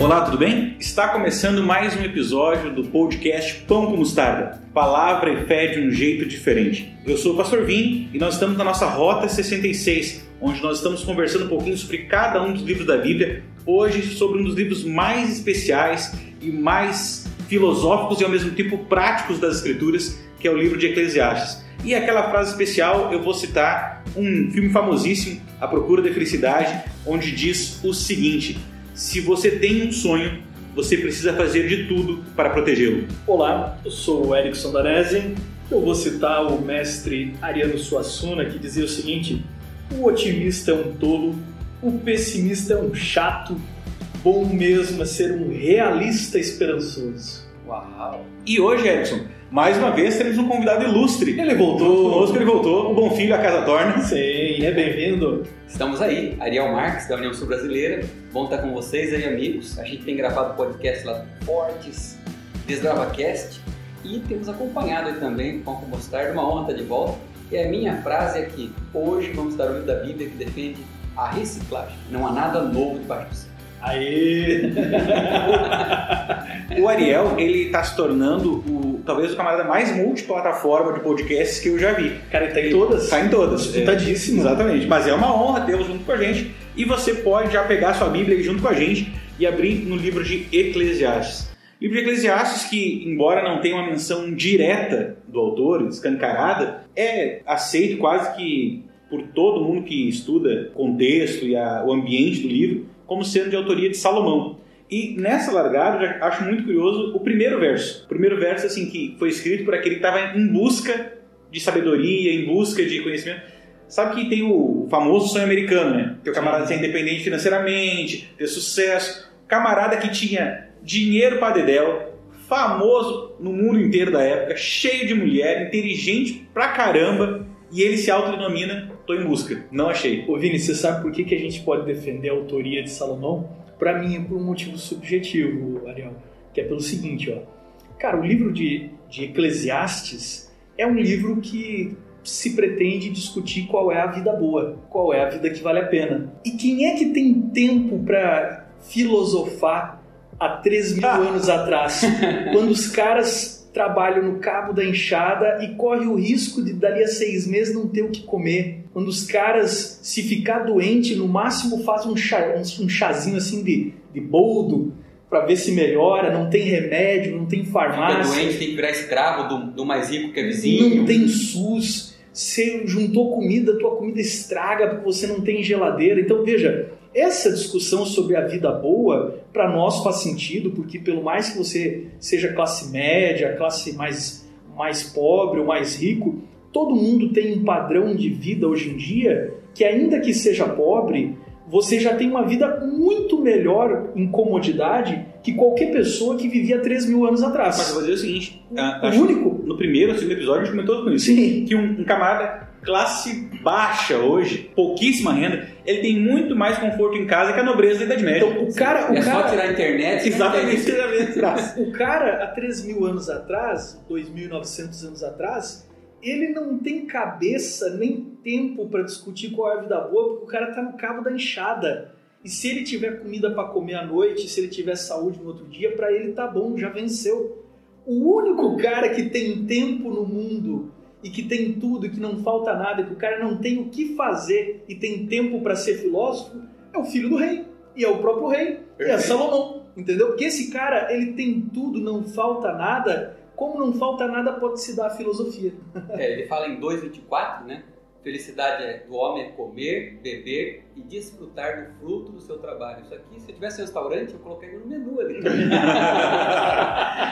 Olá, tudo bem? Está começando mais um episódio do podcast Pão com Mostarda. Palavra e fé de um jeito diferente. Eu sou o Pastor Vim e nós estamos na nossa Rota 66, onde nós estamos conversando um pouquinho sobre cada um dos livros da Bíblia. Hoje, sobre um dos livros mais especiais e mais filosóficos e ao mesmo tempo práticos das Escrituras, que é o livro de Eclesiastes. E aquela frase especial eu vou citar um filme famosíssimo, A Procura da Felicidade, onde diz o seguinte: se você tem um sonho, você precisa fazer de tudo para protegê-lo. Olá, eu sou o Erickson Danese. Eu vou citar o mestre Ariano Suassuna que dizia o seguinte: o otimista é um tolo, o pessimista é um chato, bom mesmo é ser um realista esperançoso. Uau! E hoje, Erickson, mais uma vez temos um convidado ilustre. Ele voltou. Conosco ele voltou, o Bom Filho, a casa torna. Sim, é bem-vindo. Estamos aí, Ariel Marques, da União Sul Brasileira. Bom estar com vocês aí, amigos. A gente tem gravado podcast lá Fortes, DesgravaCast e temos acompanhado aí também com o Mostarda. Uma honra estar de volta. E a minha frase é que hoje vamos dar o livro da Bíblia que defende a reciclagem. Não há nada novo debaixo do céu. Aê! o Ariel, ele está se tornando o, talvez o camarada mais multiplataforma de podcasts que eu já vi. Cara, ele tá em todas? Tá em todas. Disputadíssimo. É, exatamente. Mas é uma honra tê-lo junto com a gente. E você pode já pegar sua Bíblia aí junto com a gente e abrir no livro de Eclesiastes. livro de Eclesiastes, que, embora não tenha uma menção direta do autor, escancarada, é aceito quase que por todo mundo que estuda contexto e a, o ambiente do livro como sendo de autoria de Salomão. E nessa largada, eu já acho muito curioso o primeiro verso. O primeiro verso, assim, que foi escrito por aquele que estava em busca de sabedoria, em busca de conhecimento. Sabe que tem o famoso sonho americano, né? Que o camarada ser independente financeiramente, ter sucesso. Camarada que tinha dinheiro para dedéu, famoso no mundo inteiro da época, cheio de mulher, inteligente pra caramba, e ele se autodenomina Tô em busca. Não achei. Ô Vini, você sabe por que, que a gente pode defender a autoria de Salomão? Para mim é por um motivo subjetivo, Ariel, que é pelo seguinte, ó. Cara, o livro de, de Eclesiastes é um livro que se pretende discutir qual é a vida boa, qual é a vida que vale a pena. E quem é que tem tempo para filosofar há 3 mil anos atrás, quando os caras trabalham no cabo da enxada e corre o risco de dali a seis meses não ter o que comer. Quando os caras, se ficar doente, no máximo faz um, chá, um chazinho assim de, de boldo para ver se melhora, não tem remédio, não tem farmácia. Fica doente, tem que virar escravo do, do mais rico que é vizinho. Não tem SUS. Você juntou comida, tua comida estraga porque você não tem geladeira. Então veja, essa discussão sobre a vida boa, para nós faz sentido, porque pelo mais que você seja classe média, classe mais, mais pobre ou mais rico, todo mundo tem um padrão de vida hoje em dia que, ainda que seja pobre, você já tem uma vida muito melhor em comodidade que qualquer pessoa que vivia 3 mil anos atrás. Mas eu vou dizer o seguinte: o único. No primeiro ou segundo episódio a gente comentou com isso. Sim. Que um, um camarada classe baixa hoje, pouquíssima renda, ele tem muito mais conforto em casa que a nobreza da Idade Média. Então, o cara, o é cara, só tirar a internet. Exatamente. o cara, há 3 mil anos atrás, 2.900 anos atrás, ele não tem cabeça nem tempo para discutir qual é a vida boa, porque o cara tá no cabo da enxada. E se ele tiver comida para comer à noite, se ele tiver saúde no outro dia, para ele tá bom, já venceu. O único cara que tem tempo no mundo e que tem tudo, e que não falta nada, que o cara não tem o que fazer e tem tempo para ser filósofo, é o filho do rei. E é o próprio rei, e é Salomão. Entendeu? Porque esse cara, ele tem tudo, não falta nada. Como não falta nada, pode se dar a filosofia. É, ele fala em 2,24, né? Felicidade é, do homem é comer, beber e desfrutar do fruto do seu trabalho. Isso aqui, se eu tivesse um restaurante, eu colocaria no menu ali.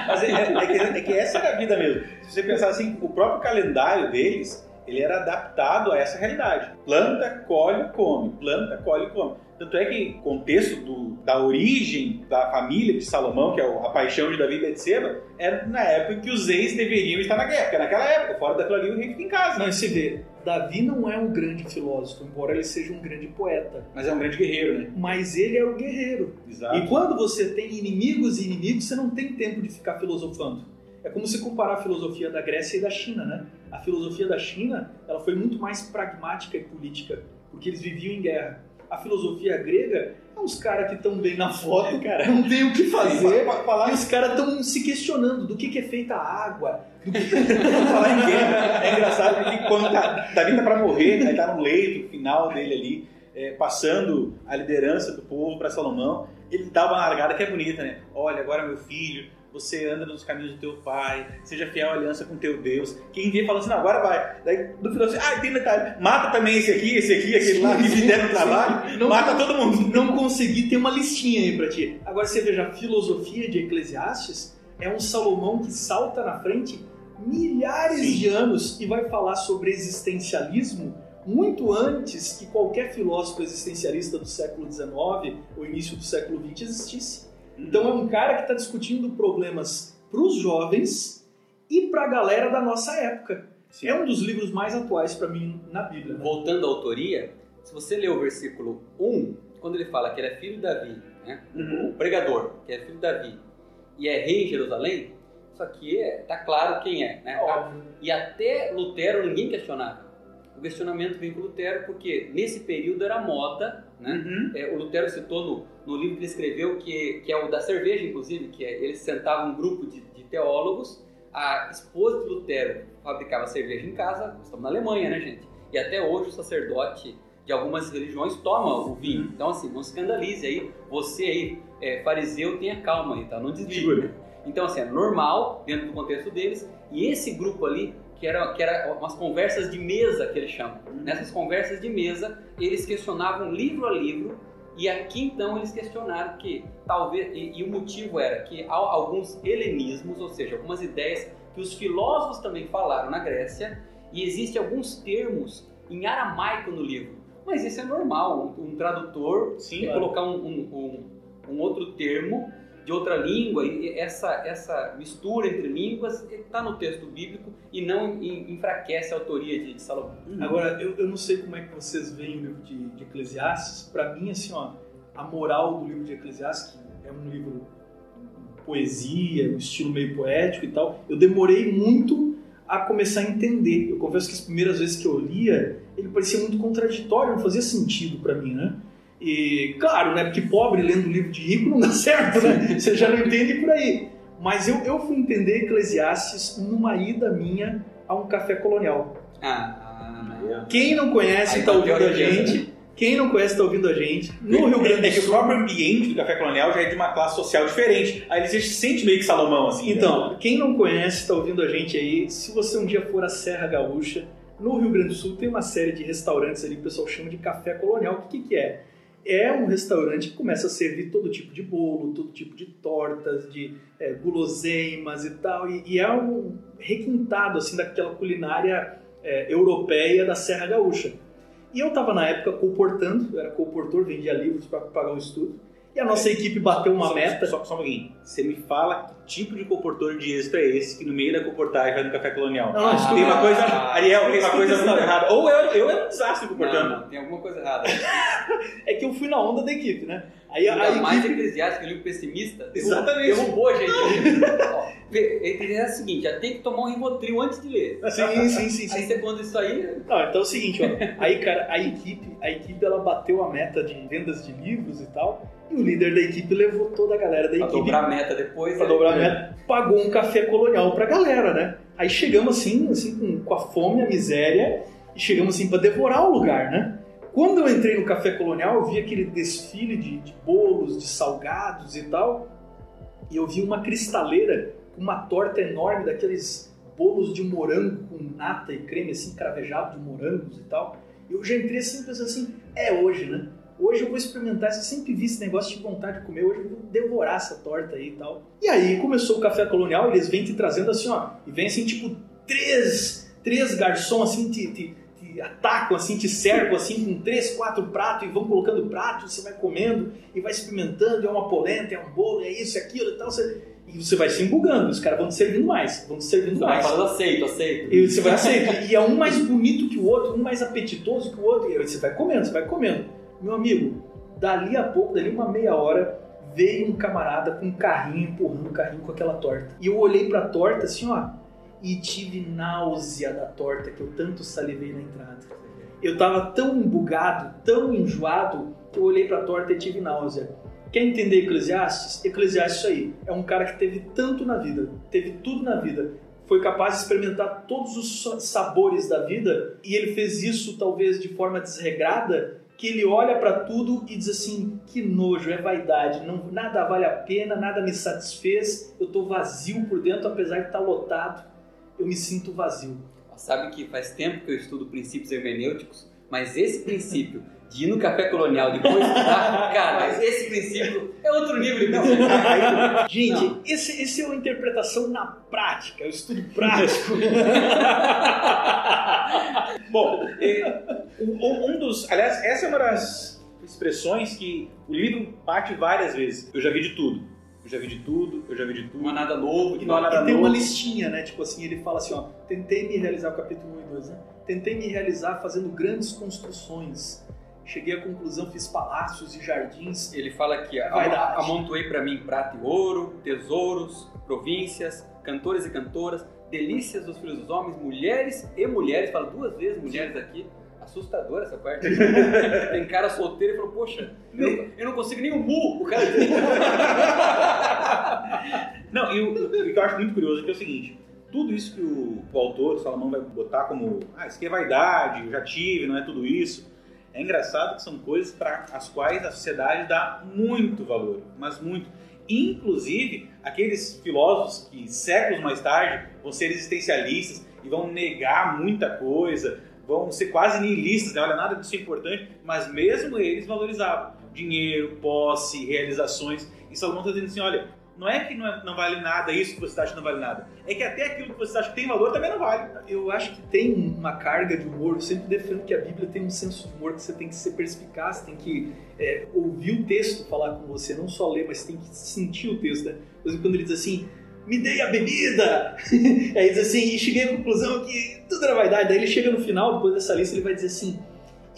Mas é, é, que, é, que, essa era a vida mesmo. Se você pensar assim, o próprio calendário deles, ele era adaptado a essa realidade. Planta, colhe, come. Planta, colhe, come. Tanto é que o contexto do, da origem da família de Salomão, que é a paixão de Davi e Betseba, é na época que os reis deveriam estar na guerra. Porque naquela época, fora daquilo ali, o rei fica em casa. Não, você vê, Davi não é um grande filósofo, embora ele seja um grande poeta. Mas é um grande guerreiro, né? Mas ele é o guerreiro. Exato. E quando você tem inimigos e inimigos, você não tem tempo de ficar filosofando. É como se comparar a filosofia da Grécia e da China, né? A filosofia da China, ela foi muito mais pragmática e política, porque eles viviam em guerra. A filosofia grega é uns caras que estão bem na foto, cara, não tem o que fazer. Fa- falar E os caras estão se questionando do que, que é feita a água. Do que... Falar em guerra é engraçado porque quando tá, Davi tá pra morrer, aí tá no leito final dele ali, é, passando a liderança do povo pra Salomão, ele dá uma largada que é bonita, né? Olha, agora meu filho, você anda nos caminhos do teu pai, seja fiel à aliança com teu Deus. Quem vê fala assim, não, agora vai. Daí no final assim, ah, tem detalhe, mata também esse aqui, esse aqui, aquele lá, que der no trabalho, Não- mata todo mundo. não consegui ter uma listinha aí pra ti. Agora você veja, a filosofia de Eclesiastes é um Salomão que salta na frente milhares Sim. de anos e vai falar sobre existencialismo muito antes que qualquer filósofo existencialista do século XIX ou início do século XX existisse. Então é um cara que está discutindo problemas para os jovens e para a galera da nossa época. Sim. É um dos livros mais atuais para mim na Bíblia. né? Voltando à autoria, se você ler o versículo 1, quando ele fala que ele é filho de Davi, né? Uhum. o pregador, que é filho de Davi, e é rei em Jerusalém, isso aqui é, tá claro quem é. Né? Óbvio. E até Lutero ninguém questionava. O questionamento vem com Lutero porque nesse período era moda, né? Uhum. É, o Lutero citou no, no livro que ele escreveu, que, que é o da cerveja, inclusive, que é, ele sentava um grupo de, de teólogos, a esposa de Lutero fabricava cerveja em casa, nós estamos na Alemanha, né, gente? E até hoje o sacerdote de algumas religiões toma o vinho. Então, assim, não escandalize aí, você aí, é, fariseu, tenha calma aí, tá? Não desligue. Segura. Então, assim, é normal dentro do contexto deles. E esse grupo ali, que era, que era umas conversas de mesa, que eles chamam. Nessas conversas de mesa, eles questionavam livro a livro. E aqui, então, eles questionaram que talvez... E, e o motivo era que há alguns helenismos, ou seja, algumas ideias que os filósofos também falaram na Grécia. E existem alguns termos em aramaico no livro. Mas isso é normal. Um, um tradutor Sim, claro. colocar um- um- um outro termo de outra língua, e essa, essa mistura entre línguas está no texto bíblico e não en- enfraquece a autoria de, de Salomão. Agora, eu, eu não sei como é que vocês veem o livro de, de Eclesiastes. Para mim, assim, ó, a moral do livro de Eclesiastes, que é um livro poesia, um estilo meio poético e tal, eu demorei muito a começar a entender. Eu confesso que as primeiras vezes que eu lia, ele parecia muito contraditório, não fazia sentido para mim, né? E, claro, né, porque pobre lendo livro de rico não dá certo, né? Você já não entende por aí. Mas eu, eu fui entender Eclesiastes numa ida minha a um café colonial. Ah, ah, Quem não conhece está bateu ouvindo a riqueza, gente. Quem não conhece está ouvindo a gente. No Rio Grande É do que o Sul. próprio ambiente do café colonial já é de uma classe social diferente. Aí ele se sente meio que Salomão, assim. né? Então, quem não conhece está ouvindo a gente aí. Se você um dia for à Serra Gaúcha, no Rio Grande do Sul tem uma série de restaurantes ali que o pessoal chama de café colonial. O que, que é? É um restaurante que começa a servir todo tipo de bolo, todo tipo de tortas, de é, guloseimas e tal. E, e é um requintado assim daquela culinária é, europeia da Serra Gaúcha. E eu estava na época colportando, eu era colportor, vendia livros para pagar o estudo. E a nossa equipe bateu uma só, meta. Só, só um pouquinho. Você me fala que tipo de comportor de êxito é esse que no meio da comportagem vai no café colonial? Não, não, Ah, tem uma coisa, ah, Ariel, tem uma coisa muito errada. Ou eu, eu era um desastre Não, comportando. não, tem alguma coisa errada. É que eu fui na onda da equipe, né? Aí a, a Ainda mais equipe... eclesiástico, livro pessimista. Exatamente. Derrubou a gente. Ó, Eclesiastes é o seguinte, já tem que tomar um Rivotril antes de ler. Sim, sim, sim, Aí sim. você conta isso aí, Não, então é o seguinte, ó. Aí, cara, a equipe, a equipe ela bateu a meta de vendas de livros e tal. E o líder da equipe levou toda a galera da pra equipe dobrar a meta depois. pra aí- dobrar a meta, pagou um café colonial pra galera, né? Aí chegamos assim, assim com, com a fome, a miséria, e chegamos assim pra devorar o lugar, né? Quando eu entrei no café colonial, eu vi aquele desfile de, de bolos, de salgados e tal, e eu vi uma cristaleira com uma torta enorme daqueles bolos de morango com nata e creme assim cravejado de morangos e tal. E eu já entrei assim pensando assim, é hoje, né? Hoje eu vou experimentar, eu sempre vi esse negócio de vontade de comer, hoje eu vou devorar essa torta aí e tal. E aí começou o café colonial, eles vêm te trazendo assim, ó, e vem assim, tipo, três, três garçons assim, te, te, te atacam assim, te cercam assim, com três, quatro pratos, e vão colocando prato, você vai comendo, e vai experimentando, é uma polenta, é um bolo, é isso, é aquilo e tal, você... e você vai se embugando, os caras vão te servindo mais, vão te servindo Você vai mais. falando aceito, aceito. E você vai aceitando. E é um mais bonito que o outro, um mais apetitoso que o outro. E aí você vai comendo, você vai comendo. Meu amigo, dali a pouco, dali uma meia hora, veio um camarada com um carrinho, empurrando o carrinho com aquela torta. E eu olhei pra torta assim, ó, e tive náusea da torta que eu tanto salivei na entrada. eu tava tão bugado, tão enjoado, que eu olhei pra torta e tive náusea. Quer entender Eclesiastes? Eclesiastes isso aí. É um cara que teve tanto na vida, teve tudo na vida, foi capaz de experimentar todos os sabores da vida e ele fez isso talvez de forma desregrada, que ele olha para tudo e diz assim: que nojo, é vaidade, não, nada vale a pena, nada me satisfez, eu tô vazio por dentro, apesar de estar tá lotado, eu me sinto vazio. Sabe que faz tempo que eu estudo princípios hermenêuticos, mas esse princípio de ir no café colonial depois estudar, cara, esse princípio é outro de princípio. Gente, Não. esse, esse é uma interpretação na prática, é o estudo prático. Bom, um, um dos. Aliás, essa é uma das expressões que o livro bate várias vezes. Eu já vi de tudo. Eu já vi de tudo, eu já vi de tudo. Não há nada novo, e, não há nada e tem novo. uma listinha, né? Tipo assim, ele fala assim, ó, tentei me realizar o capítulo 1 e 2, né? Tentei me realizar fazendo grandes construções cheguei à conclusão, fiz palácios e jardins. Ele fala aqui, amontoei para mim prata e ouro, tesouros, províncias, cantores e cantoras, delícias dos filhos dos homens, mulheres e mulheres, fala duas vezes mulheres aqui, assustadora essa parte. Tem cara solteiro e falou, poxa, eu, eu não consigo nem o mu, o cara Não, e o, que eu acho muito curioso é que é o seguinte, tudo isso que o, o autor, o Salomão, vai botar como, ah, isso aqui é vaidade, eu já tive, não é tudo isso é engraçado que são coisas para as quais a sociedade dá muito valor, mas muito. Inclusive, aqueles filósofos que séculos mais tarde vão ser existencialistas e vão negar muita coisa, vão ser quase nihilistas, né? olha, nada disso é importante, mas mesmo eles valorizavam dinheiro, posse, realizações. E Salomão está dizendo assim: olha, não é que não, é, não, vale nada isso que você acha que não vale nada. É que até aquilo que você acha que tem valor também não vale. Eu acho que tem uma carga de humor. Eu sempre defendo que a Bíblia tem um senso de humor que você tem que ser perspicaz, tem que é, ouvir o texto falar com você, não só ler, mas tem que sentir o texto. Né? Por exemplo, quando ele diz assim, me dei a bebida! Aí diz assim, e cheguei à conclusão que tudo era vaidade. Daí ele chega no final, depois dessa lista, ele vai dizer assim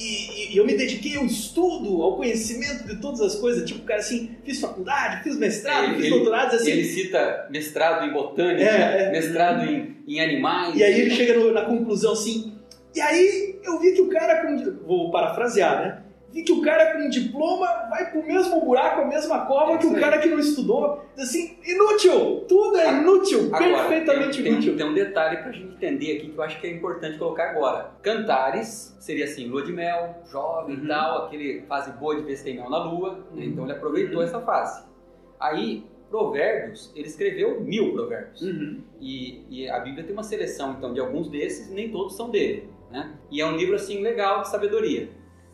e, e, eu me dediquei ao estudo, ao conhecimento de todas as coisas. Tipo, cara assim, fiz faculdade, fiz mestrado, ele, fiz doutorado. Assim. Ele cita mestrado em botânica, é, é, mestrado em, em animais. E aí ele chega no, na conclusão assim. E aí eu vi que o cara. Vou parafrasear, né? Vi que o cara com diploma vai pro mesmo buraco, a mesma cova é que o cara que não estudou. Assim, inútil! Tudo é inútil, agora, perfeitamente tem, inútil. Tem, um detalhe pra gente entender aqui que eu acho que é importante colocar agora. Cantares seria assim, lua de mel, jovem e uhum. tal, aquele fase boa de ver se tem mel na lua, né? então ele aproveitou uhum. essa fase. Aí, Provérbios, ele escreveu mil provérbios. Uhum. E, e, a Bíblia tem uma seleção, então, de alguns desses, nem todos são dele. Né? E é um livro, assim, legal de sabedoria.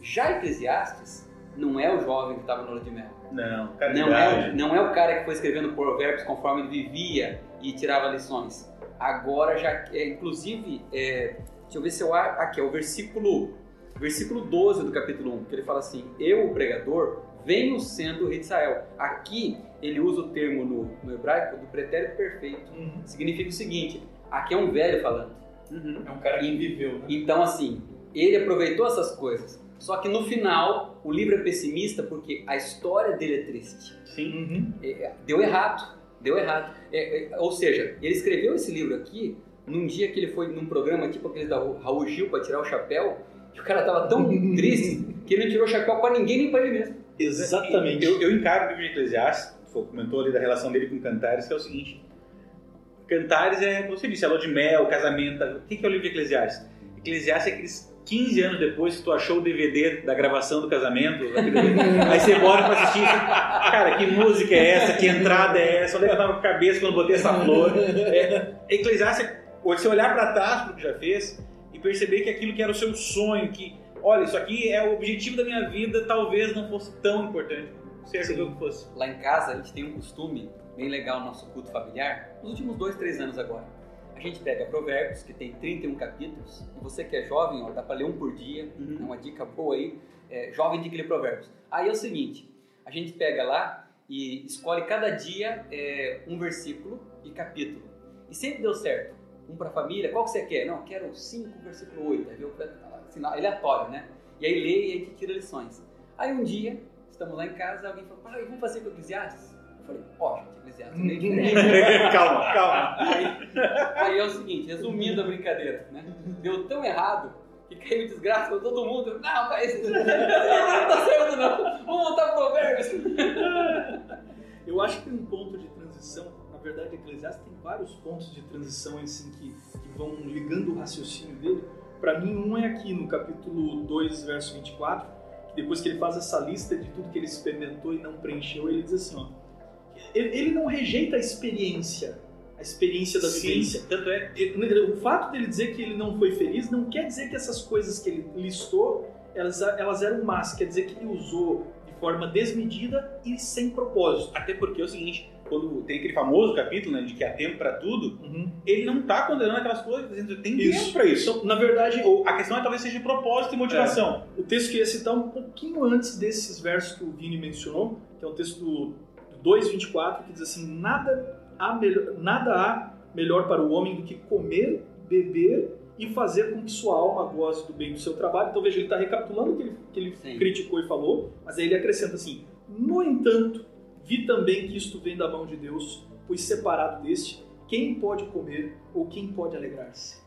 Já Eclesiastes não é o jovem que estava no lua de mel. Não, não é, não é o cara que foi escrevendo provérbios conforme ele vivia e tirava lições. Agora já, é, inclusive, é, deixa eu ver se eu aqui é o versículo, versículo 12 do capítulo 1, que ele fala assim: Eu, o pregador, venho sendo o rei de Israel. Aqui ele usa o termo no, no hebraico do pretérito perfeito. Uhum. Significa o seguinte: aqui é um velho falando. Uhum. É um cara que viveu. Né? Então, assim, ele aproveitou essas coisas. Só que no final, o livro é pessimista porque a história dele é triste. Sim. Uhum. É, é, deu errado. Deu errado. É, é, ou seja, ele escreveu esse livro aqui num dia que ele foi num programa tipo aquele da Raul Gil para tirar o chapéu. E o cara tava tão triste que ele não tirou o chapéu para ninguém nem para ele mesmo. Exatamente. Eu, eu encaro o livro de Eclesiastes, comentou ali da relação dele com Cantares, que é o seguinte. Cantares é, como você disse, é lua de mel, casamento. O que é o livro de Eclesiastes? Eclesiastes é aqueles 15 anos depois que tu achou o DVD da gravação do casamento, aí você bora pra assistir e cara, que música é essa? Que entrada é essa? Onde é eu tava com a cabeça quando botei essa flor? É, Eclesiastes, você olhar para trás pro que já fez e perceber que aquilo que era o seu sonho, que, olha, isso aqui é o objetivo da minha vida, talvez não fosse tão importante. Você achou que fosse? Lá em casa a gente tem um costume bem legal no nosso culto familiar, nos últimos dois, três anos agora a gente pega Provérbios, que tem 31 capítulos, e você que é jovem, ó, dá para ler um por dia, uhum. é uma dica boa aí. É, jovem tem que ler Provérbios. Aí é o seguinte: a gente pega lá e escolhe cada dia é, um versículo e capítulo. E sempre deu certo. Um para a família, qual que você quer? Não, quero 5, versículo 8. Aí viu? Sinal aleatório, né? E aí lê e a gente tira lições. Aí um dia, estamos lá em casa, alguém falou: pai, vamos fazer com Eclesiastes? Falei, ó, gente, Eclesiastes meio diferente. calma, calma. Aí, aí, é o seguinte, resumindo a brincadeira, né? Deu tão errado que caiu desgraça pra todo mundo. Não, mas não tá certo não. Vamos voltar pro Provérbios. Eu acho que tem um ponto de transição. Na verdade, Eclesiastes tem vários pontos de transição assim, que, que vão ligando o raciocínio dele. Para mim, um é aqui no capítulo 2, verso 24, que depois que ele faz essa lista de tudo que ele experimentou e não preencheu, ele diz assim: ó, ele, não rejeita a experiência, a experiência da Sim, vivência. tanto é. O fato dele dizer que ele não foi feliz não quer dizer que essas coisas que ele listou elas, elas eram más, quer dizer que ele usou de forma desmedida e sem propósito. Até porque é o seguinte, quando tem aquele famoso capítulo, né, de que há tempo pra tudo, ele não tá condenando aquelas coisas, dizendo que tem Isso. tempo pra isso. Então, na verdade, Ou a questão é talvez seja de propósito e motivação. o texto que eu ia citar um pouquinho antes desses versos que o Vini mencionou, que é o texto do 2,24, que diz assim: nada há, melhor, nada há melhor para o homem do que comer, beber e fazer com que sua alma goze do bem do seu trabalho. Então veja, ele está recapitulando o que ele, que ele Sim. criticou e falou, mas aí ele acrescenta assim: no entanto, vi também que isto vem da mão de Deus, pois separado deste, quem pode comer ou quem pode alegrar-se?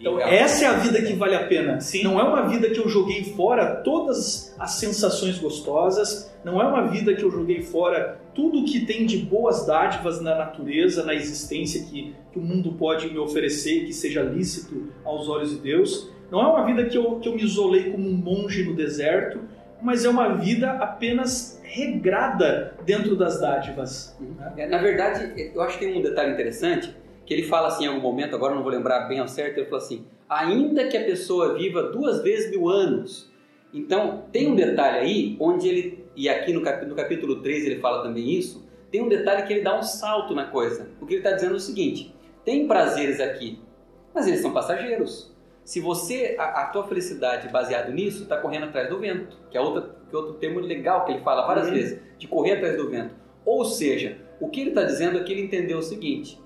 Então, Legal. essa é a vida que vale a pena. Sim. Não é uma vida que eu joguei fora todas as sensações gostosas, não é uma vida que eu joguei fora tudo que tem de boas dádivas na natureza, na existência que, que o mundo pode me oferecer, que seja lícito aos olhos de Deus. Não é uma vida que eu, que eu me isolei como um monge no deserto, mas é uma vida apenas regrada dentro das dádivas. É, Na verdade, eu acho que tem um detalhe interessante, que ele fala assim em algum momento, agora eu não vou lembrar bem ao certo, ele fala assim, ainda que a pessoa viva duas vezes mil anos. Então, tem um detalhe aí, onde ele, e aqui no, cap, no capítulo 3 ele fala também isso, tem um detalhe que ele dá um salto na coisa. O que ele está dizendo é o seguinte, tem prazeres aqui, mas eles são passageiros. Se você, a, a tua felicidade baseado nisso, está correndo atrás do vento, que é, outra, que é outro termo legal que ele fala várias Uhum. vezes, de correr atrás do vento. Ou seja, o que ele está dizendo é que ele entendeu o seguinte,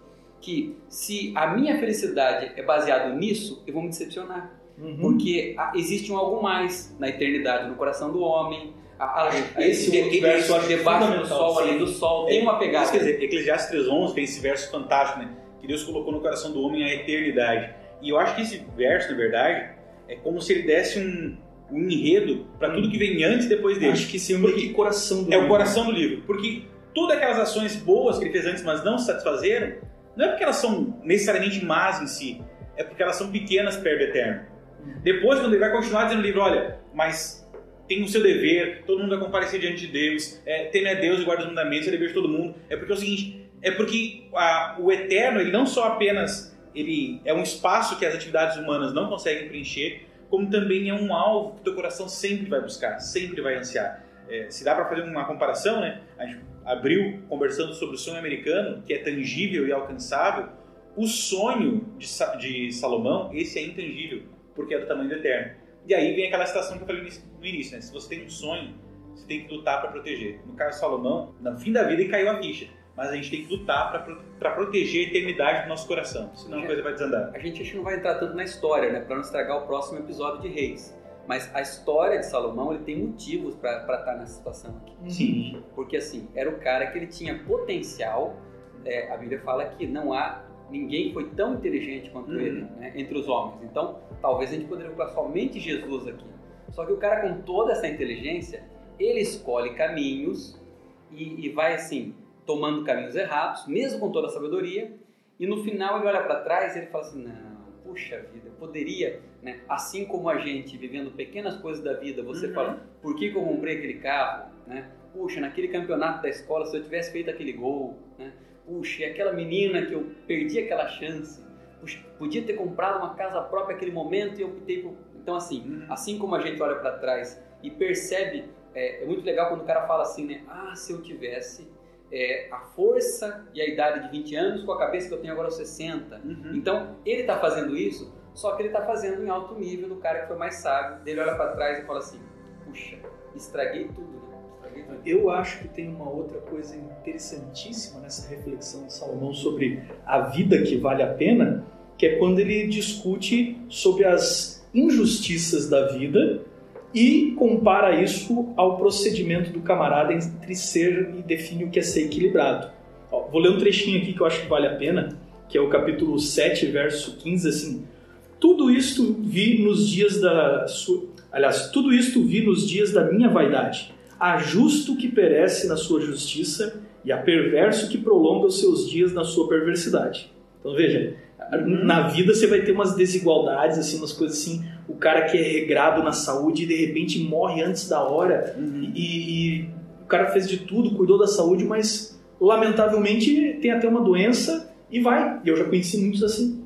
que se a minha felicidade é baseado nisso, eu vou me decepcionar. Uhum. Porque ah, existe um algo mais na eternidade, no coração do homem, a, a, a Esse outro verso acho debaixo do sol, além do sol, tem uma pegada. Quer dizer, Eclesiastes 3.11 tem esse verso fantástico, né? Que Deus colocou no coração do homem a eternidade. E eu acho que esse verso, na verdade, é como se ele desse um, um enredo para tudo que vem antes e depois dele. Acho que sim, meio que coração do É o livro. coração do livro. Porque todas aquelas ações boas que ele fez antes, mas não satisfazeram, não é porque elas são necessariamente más em si, é porque elas são pequenas perto do eterno. Depois, quando ele vai continuar dizendo no livro, olha, mas tem o seu dever, todo mundo vai comparecer diante de Deus, é, teme a Deus e guarda os mandamentos, é dever de todo mundo. É porque é o seguinte, é porque a- o eterno, ele não só apenas ele é um espaço que as atividades humanas não conseguem preencher, como também é um alvo que teu coração sempre vai buscar, sempre vai ansiar. É, se dá para fazer uma comparação, né? A gente abriu conversando sobre o sonho americano, que é tangível e alcançável. O sonho de, Sa- de Salomão, esse é intangível, porque é do tamanho do eterno. E aí vem aquela situação que eu falei no início- né? Se você tem um sonho, você tem que lutar para proteger. No caso de Salomão, no fim da vida ele caiu a ficha, mas a gente tem que lutar para proteger a eternidade do nosso coração, senão a coisa vai desandar. A gente acho que não vai entrar tanto na história, né, para não estragar o próximo episódio de Reis. Mas a história de Salomão, ele tem motivos para estar nessa situação aqui. Uhum. Sim. Porque assim, era o cara que ele tinha potencial. é, a Bíblia fala que não há ninguém foi tão inteligente quanto Uhum. ele né, entre os homens. Então, talvez a gente poderia colocar somente Jesus aqui. Só que o cara com toda essa inteligência, ele escolhe caminhos e, e vai assim tomando caminhos errados, mesmo com toda a sabedoria. E no final ele olha para trás e ele fala assim, não, puxa vida, eu poderia, né, assim como a gente vivendo pequenas coisas da vida, você Uhum. fala, por que, que eu comprei aquele carro, né? Puxa, naquele campeonato da escola, se eu tivesse feito aquele gol, né? Puxa, e aquela menina que eu perdi aquela chance. Puxa, podia ter comprado uma casa própria naquele momento e eu optei por. Então, assim, Uhum. assim como a gente olha para trás e percebe, é, é muito legal quando o cara fala assim, né? Ah, se eu tivesse é, a força e a idade de 20 anos com a cabeça que eu tenho agora aos 60. Uhum. Então, ele está fazendo isso, só que ele está fazendo em alto nível do cara que foi mais sábio. Ele olha para trás e fala assim: puxa, estraguei tudo, né? Estraguei tudo. Eu acho que tem uma outra coisa interessantíssima nessa reflexão de Salomão sobre a vida que vale a pena, que é quando ele discute sobre as injustiças da vida e compara isso ao procedimento do camarada entre ser e define o que é ser equilibrado. Ó, vou ler um trechinho aqui que eu acho que vale a pena, que é o capítulo 7, verso 15, assim. Tudo isto vi nos dias da sua. Aliás, tudo isto vi nos dias da minha vaidade. Há justo que perece na sua justiça e há perverso que prolonga os seus dias na sua perversidade. Então veja, na vida você vai ter umas desigualdades, assim, umas coisas assim. O cara que é regrado na saúde e de repente morre antes da hora Uhum. e, e o cara fez de tudo, cuidou da saúde, mas lamentavelmente tem até uma doença e vai. E eu já conheci muitos assim,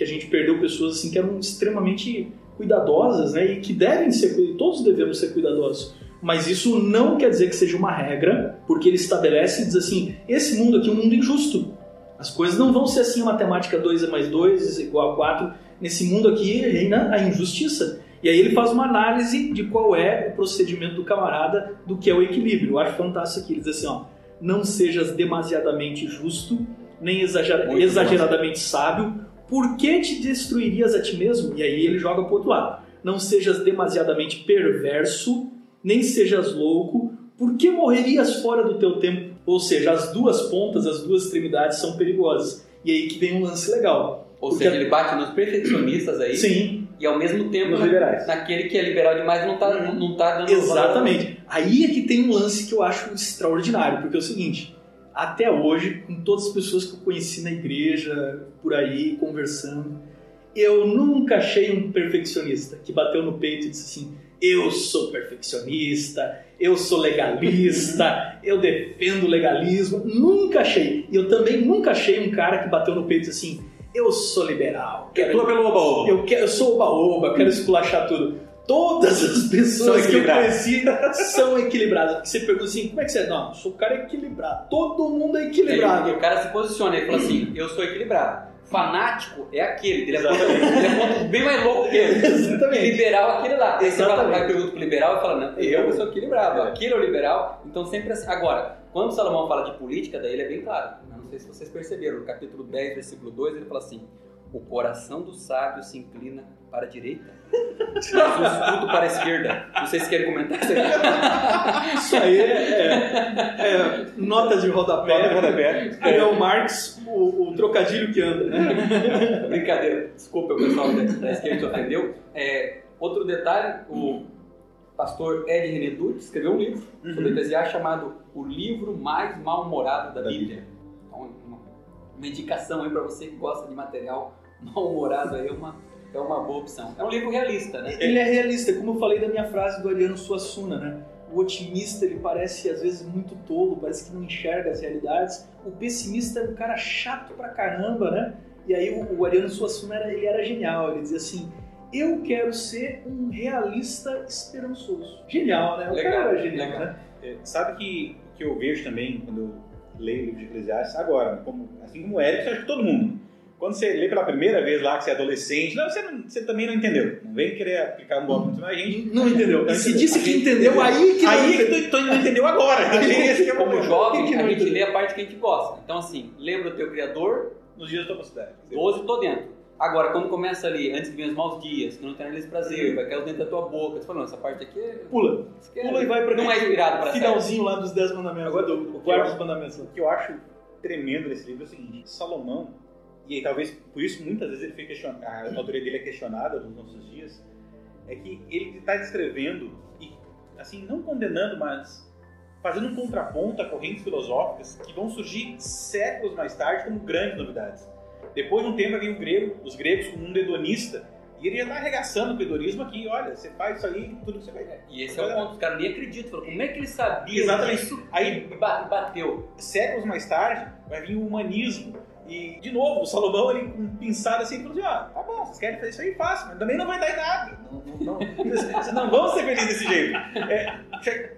que a gente perdeu pessoas assim que eram extremamente cuidadosas, né? E que devem ser, todos devemos ser cuidadosos. Mas isso não quer dizer que seja uma regra, porque ele estabelece e diz assim: esse mundo aqui é um mundo injusto. As coisas não vão ser assim, a matemática 2 é mais 2 é igual a 4. Nesse mundo aqui reina a injustiça. E aí ele faz uma análise de qual é o procedimento do camarada, do que é o equilíbrio. Eu acho fantástico aqui. Ele diz assim, ó, não sejas demasiadamente justo, nem exageradamente sábio, por que te destruirias a ti mesmo? E aí ele joga pro outro lado. Não sejas demasiadamente perverso, nem sejas louco, por que morrerias fora do teu tempo? Ou seja, as duas pontas, as duas extremidades são perigosas. E aí que vem um lance legal. Ou Porque- seja, ele bate nos perfeccionistas aí Sim, e ao mesmo tempo Nos liberais. naquele que é liberal demais não tá, não, não tá dando valor. Exatamente. Aí é que tem um lance que eu acho extraordinário, porque é o seguinte, até hoje, com todas as pessoas que eu conheci na igreja, por aí, conversando, eu nunca achei um perfeccionista que bateu no peito e disse assim, eu sou perfeccionista, eu sou legalista, eu defendo o legalismo. Nunca achei. E eu também nunca achei um cara que bateu no peito e disse assim, eu sou liberal. Que atua pelo oba-oba. Eu, quero, eu sou oba-oba, quero esculachar tudo. Todas as pessoas que eu conheci são equilibradas. Porque você pergunta assim, como é que você é? Não, eu sou o cara equilibrado. Todo mundo é Ele, equilibrado. o cara se posiciona e fala assim: eu sou equilibrado. Fanático é aquele, ele é ponto, ele é ponto bem mais louco que ele. E Exatamente. liberal é aquele lá. Aí você vai pergunta pro liberal e fala: não, eu sou equilibrado, aquele é o liberal. Então sempre assim. Agora, quando Salomão fala de política, daí ele é bem claro. Eu não sei se vocês perceberam, no capítulo 10, versículo 2, ele fala assim: o coração do sábio se inclina para a direita, o escudo para a esquerda. Não sei se querem comentar isso aí. Isso aí é, é- é nota de rodapé. Nota de rodapé. Ariel Marx, o, o trocadilho que anda. Né? Brincadeira, desculpa o pessoal da, da esquerda que ofendeu. É, outro detalhe, o pastor Ed René Dutti escreveu um livro sobre Uhum. Eclesiastes chamado O Livro Mais Mal-Humorado da Da Bíblia. Então, uma, uma indicação aí para você que gosta de material mal-humorado aí, é uma, é uma boa opção. É um livro realista, né? Ele é realista, como eu falei da minha frase do Ariano Suassuna, né? O otimista, ele parece às vezes muito tolo, parece que não enxerga as realidades. O pessimista é um cara chato pra caramba, né? E aí o, o Ariano Suassuna, era, ele era genial, ele dizia assim, eu quero ser um realista esperançoso. Genial, né? O Legal, cara era genial, legal. né? É, Sabe que que eu vejo também quando eu leio o livro de Eclesiastes agora, como, assim como o Eric, acho que todo mundo. Quando você lê pela primeira vez lá que você é adolescente, não, você, não- você também não entendeu. Não vem querer aplicar um golpe na gente. Não entendeu. Não E se entendeu. disse que entendeu, aí que não Aí entendeu. que tu, tu não entendeu agora. Esse que é o Como problema. jovem, que a não gente entendeu? lê a parte que a gente gosta. Então, assim, lembra o teu Criador, Nos dias da tua mocidade. 12 tô dentro. Agora, quando começa ali, antes que venham os maus dias, que não tem esse prazer, vai cair os dentes da tua boca, você fala, não, essa parte aqui é... Pula. é- Pula e vai pra Não é inspirado para finalzinho lá dos 10 mandamentos. Agora, do, o quarto dos mandamentos. O que eu acho tremendo nesse livro é o seguinte: Salomão, e talvez por isso muitas vezes ele foi questionado, a autoria dele é questionada nos nossos dias, é que ele está descrevendo e, assim, não condenando, mas fazendo um contraponto a correntes filosóficas que vão surgir séculos mais tarde como grandes novidades. Depois de um tempo vem o grego, os gregos com o mundo hedonista, e ele já está arregaçando o hedonismo aqui, olha, você faz isso aí, tudo que você vai E esse é o ponto, os caras nem acreditam. Como é que ele sabia Exatamente. disso Aí ba- bateu? séculos mais tarde, vai vir o humanismo. E, de novo, o Salomão, ele com pinçada assim, falou assim, ó, tá bom, vocês querem fazer isso aí, façam, mas também não vai dar em nada. Não, não, não, vocês não vão ser felizes desse jeito. É,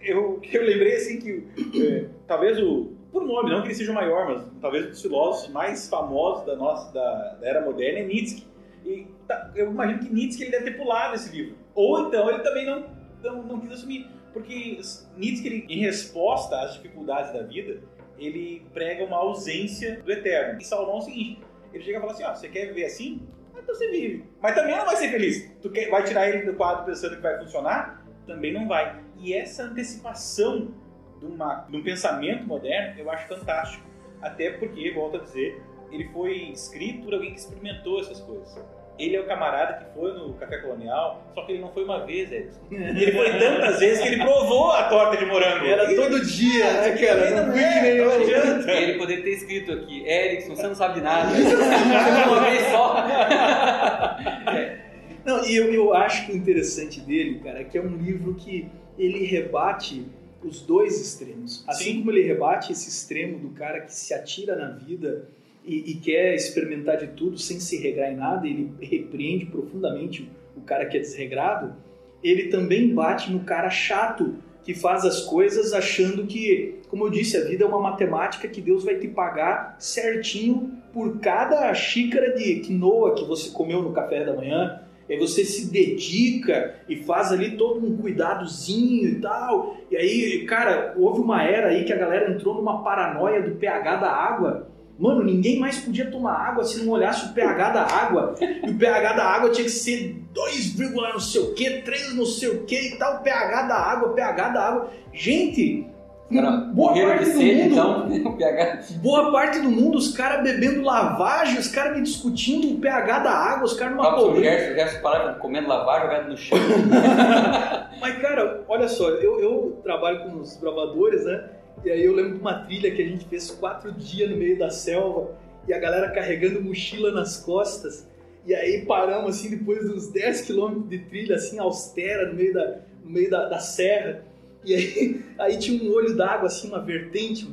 eu, eu lembrei, assim, que é, talvez o, por nome, não que ele seja o maior, mas talvez um dos filósofos mais famosos da nossa, da, da era moderna é Nietzsche. E tá, eu imagino que Nietzsche ele deve ter pulado esse livro. Ou então ele também não, não, não quis assumir. Porque Nietzsche, ele, em resposta às dificuldades da vida, ele prega uma ausência do eterno. E Salomão é o seguinte: ele chega e fala assim: ó, você quer viver assim? Ah, Então você vive. Mas também não vai ser feliz. Tu quer, vai tirar ele do quadro pensando que vai funcionar? Também não vai. E essa antecipação de, uma, de um pensamento moderno eu acho fantástico. Até porque, volto a dizer, ele foi escrito por alguém que experimentou essas coisas. Ele é o camarada que foi no Café Colonial, só que ele não foi uma vez, Edson. Ele foi tantas vezes que ele provou a torta de morango. Era E- todo dia, né, cara? Não Não que nem é, não adianta. Ele poderia ter escrito aqui, Erickson, você não sabe de nada. Uma vez só. Não, e eu, eu acho que o interessante dele, cara, é que é um livro que ele rebate os dois extremos. Assim Sim. como ele rebate esse extremo do cara que se atira na vida e, e quer experimentar de tudo sem se regrar em nada, ele repreende profundamente o cara que é desregrado, ele também bate no cara chato que faz as coisas achando que, como eu disse, a vida é uma matemática que Deus vai te pagar certinho por cada xícara de quinoa que você comeu no café da manhã. Aí você se dedica e faz ali todo um cuidadozinho e tal. E aí, cara, houve uma era aí que a galera entrou numa paranoia do pH da água. Mano, ninguém mais podia tomar água se não olhasse o pH da água. E o pH da água tinha que ser 2, não sei o que, 3 não sei o que e tal. O pH da água, o pH da água. Gente, Cara, boa parte do sede, mundo, então o pH. boa parte do mundo, os caras bebendo lavagem, os caras me discutindo o pH da água, os caras numa Próprio pobreza. Gerson, Gerson parava comendo lavar jogado no chão. Mas, cara, olha só, eu, eu trabalho com os bravadores, né? E aí eu lembro de uma trilha que a gente fez quatro dias no meio da selva e a galera carregando mochila nas costas. E aí paramos, assim, depois de uns 10 quilômetros de trilha, assim, austera, no meio da, no meio da, da serra. E aí, aí tinha um olho d'água, assim, uma vertente,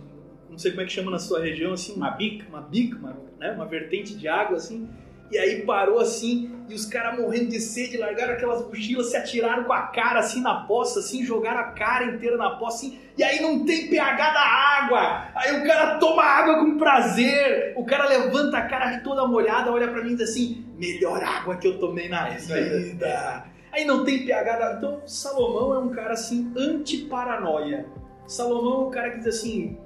não sei como é que chama na sua região, assim, uma bica, uma bica, uma, né? uma vertente de água, assim. E aí parou assim, e os caras morrendo de sede, largaram aquelas mochilas, se atiraram com a cara assim na poça, assim, jogaram a cara inteira na poça, assim, e aí não tem pH da água. Aí o cara toma água com prazer, o cara levanta a cara toda molhada, olha pra mim e diz assim: melhor água que eu tomei na aí. vida. Aí não tem pH da. Então, Salomão é um cara assim, anti-paranoia. Salomão é um cara que diz assim: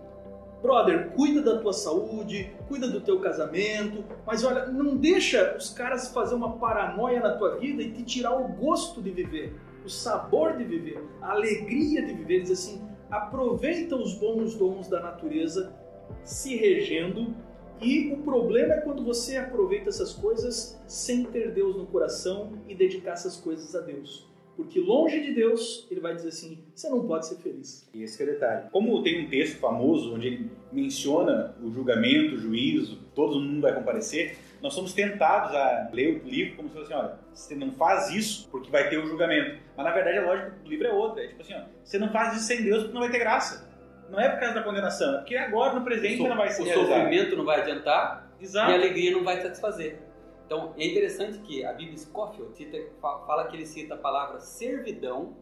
brother, cuida da tua saúde, cuida do teu casamento, mas olha, não deixa os caras fazer uma paranoia na tua vida e te tirar o gosto de viver, o sabor de viver, a alegria de viver. Diz assim: aproveita os bons dons da natureza se regendo. E o problema é quando você aproveita essas coisas sem ter Deus no coração e dedicar essas coisas a Deus. Porque longe de Deus, ele vai dizer assim: você não pode ser feliz. E esse é o detalhe. Como tem um texto famoso onde ele menciona o julgamento, o juízo, todo mundo vai comparecer, nós somos tentados a ler o livro como se fosse assim, olha, você não faz isso porque vai ter o julgamento. Mas na verdade a lógica do livro é outra. É tipo assim, ó, você não faz isso sem Deus porque não vai ter graça. Não é por causa da condenação, é porque agora no presente O, não vai se o realizar. sofrimento não vai adiantar e a Exato. alegria não vai satisfazer. Então é interessante que a Bíblia Scofield cita, fala que ele cita a palavra servidão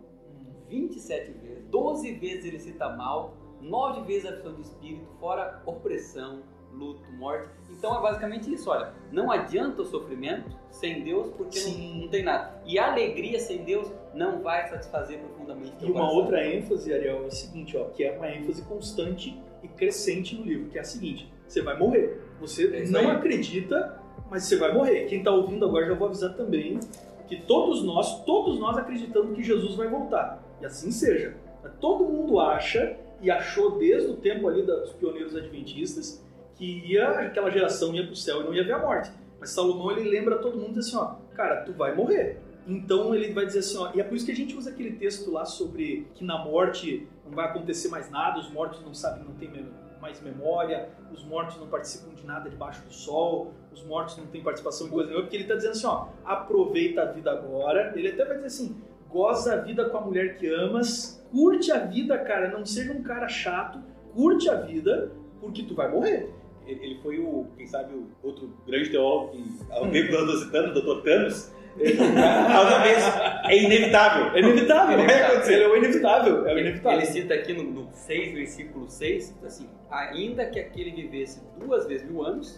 27 vezes, 12 vezes ele cita mal, 9 vezes a questão de espírito, fora opressão, luto, morte. Então é basicamente isso, olha, não adianta o sofrimento sem Deus porque não, não tem nada. E a alegria sem Deus não vai satisfazer profundamente E uma coração. outra ênfase, Ariel, é o seguinte, ó, que é uma ênfase constante e crescente no livro, que é a seguinte: você vai morrer. Você É não acredita, mas você vai morrer. Quem está ouvindo agora já vou avisar também que todos nós, todos nós acreditamos que Jesus vai voltar. E assim seja. Todo mundo acha e achou desde o tempo ali dos pioneiros adventistas que ia aquela geração ia para o céu e não ia ver a morte. Mas Salomão ele lembra todo mundo assim, ó, cara, tu vai morrer. Então ele vai dizer assim, ó, e é por isso que a gente usa aquele texto lá sobre que na morte não vai acontecer mais nada, os mortos não sabem, não têm me- mais memória, os mortos não participam de nada debaixo do sol, os mortos não têm participação em coisa nenhuma, porque ele está dizendo assim, ó, aproveita a vida agora. Ele até vai dizer assim, goza a vida com a mulher que amas, curte a vida, cara, não seja um cara chato, curte a vida, porque tu vai morrer. Ele foi o, quem sabe, o outro grande teólogo que, ao tempo do citando, o Dr. Thanos, talvez é inevitável. É inevitável, Vai acontecer. Ele é o inevitável, é o Ele, inevitável. ele cita aqui no, no 6, versículo 6, assim, ainda que aquele vivesse duas vezes mil anos,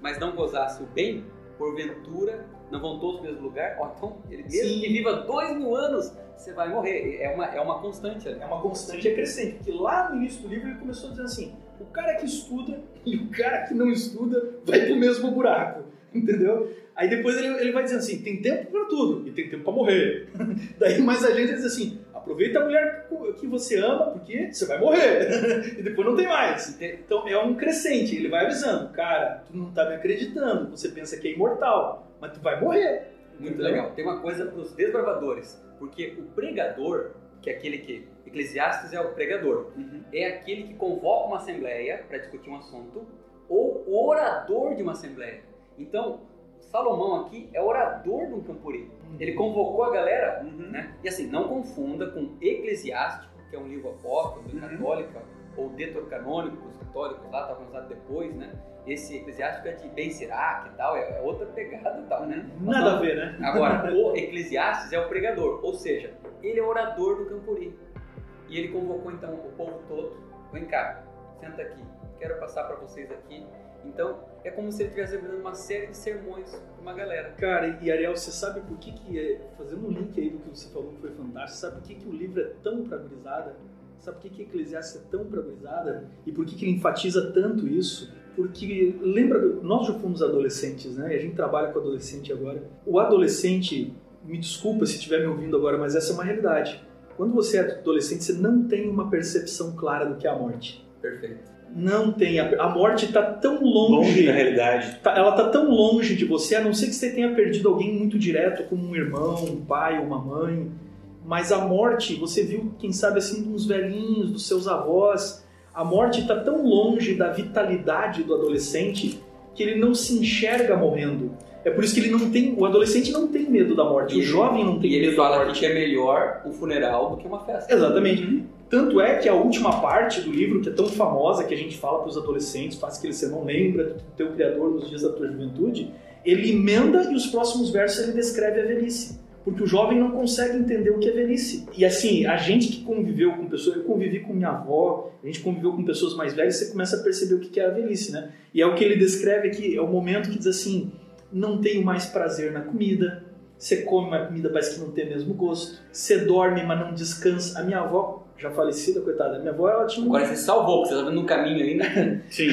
mas não gozasse o bem, porventura não vão todos no mesmo lugar. Ó, então, ele mesmo Sim. que viva dois mil anos, você vai morrer. É uma, é uma constante. né? É uma constante crescente, porque lá no início do livro ele começou dizendo assim: o cara que estuda e o cara que não estuda vai pro mesmo buraco, entendeu? Aí depois ele, ele vai dizendo assim: tem tempo pra tudo e tem tempo pra morrer. Daí mais a gente diz assim: aproveita a mulher que você ama porque você vai morrer e depois não tem mais. Então é um crescente, ele vai avisando: cara, tu não tá me acreditando, você pensa que é imortal. mas tu vai morrer. Muito legal. Tem uma coisa para os desbravadores, porque o pregador, que é aquele que Eclesiastes é o pregador, Uhum. é aquele que convoca uma assembleia para discutir um assunto, ou orador de uma assembleia. Então, Salomão aqui é orador de um campuri. Ele convocou a galera, Uhum. né? E assim, não confunda com Eclesiástico, que é um livro apócrifo, Uhum. católica, ou deuterocanônico, os católicos lá estavam usados depois, né? Esse Eclesiástico é de Ben Sirac e tal, é outra pegada e tal, né? Nós Nada a ver, né? Agora, o Eclesiastes é o pregador, ou seja, ele é orador do Campuri. E ele convocou então o povo todo: vem cá, senta aqui, quero passar para vocês aqui. Então, é como se ele estivesse dando uma série de sermões para uma galera. Cara, e Ariel, você sabe por que que, é, fazendo um link aí do que você falou que foi fantástico, sabe por que que o livro é tão pra gurizada? Sabe por que que Eclesiastes é tão pra gurizada? E por que que ele enfatiza tanto isso? Porque, lembra, nós já fomos adolescentes, né? E a gente trabalha com adolescente agora. O adolescente, me desculpa se estiver me ouvindo agora, mas essa é uma realidade. Quando você é adolescente, você não tem uma percepção clara do que é a morte. Perfeito. Não tem. A, morte está tão longe Longe da realidade. tá- ela tá tão longe de você, a não ser que você tenha perdido alguém muito direto, como um irmão, um pai, uma mãe. Mas a morte, você viu, quem sabe, assim, uns velhinhos, dos seus avós. A morte está tão longe da vitalidade do adolescente que ele não se enxerga morrendo. É por isso que ele não tem. O adolescente não tem medo da morte. E o ele- jovem não tem E ele medo da fala morte. aqui que é melhor um funeral do que uma festa. Exatamente. Tanto é que a última parte do livro, que é tão famosa, que a gente fala para os adolescentes, faz que você não lembra do teu criador nos dias da tua juventude, ele emenda e os próximos versos ele descreve a velhice. Porque o jovem não consegue entender o que é velhice. E assim, a gente que conviveu com pessoas, eu convivi com minha avó, a gente conviveu com pessoas mais velhas, você começa a perceber o que é a velhice, né? E é o que ele descreve aqui, é o momento que diz assim, não tenho mais prazer na comida, você come uma comida, parece que não tem o mesmo gosto. Você dorme, mas não descansa. A minha avó, já falecida, coitada, minha avó, ela tinha um... Agora você salvou, porque você estava no caminho aí, né? Sim.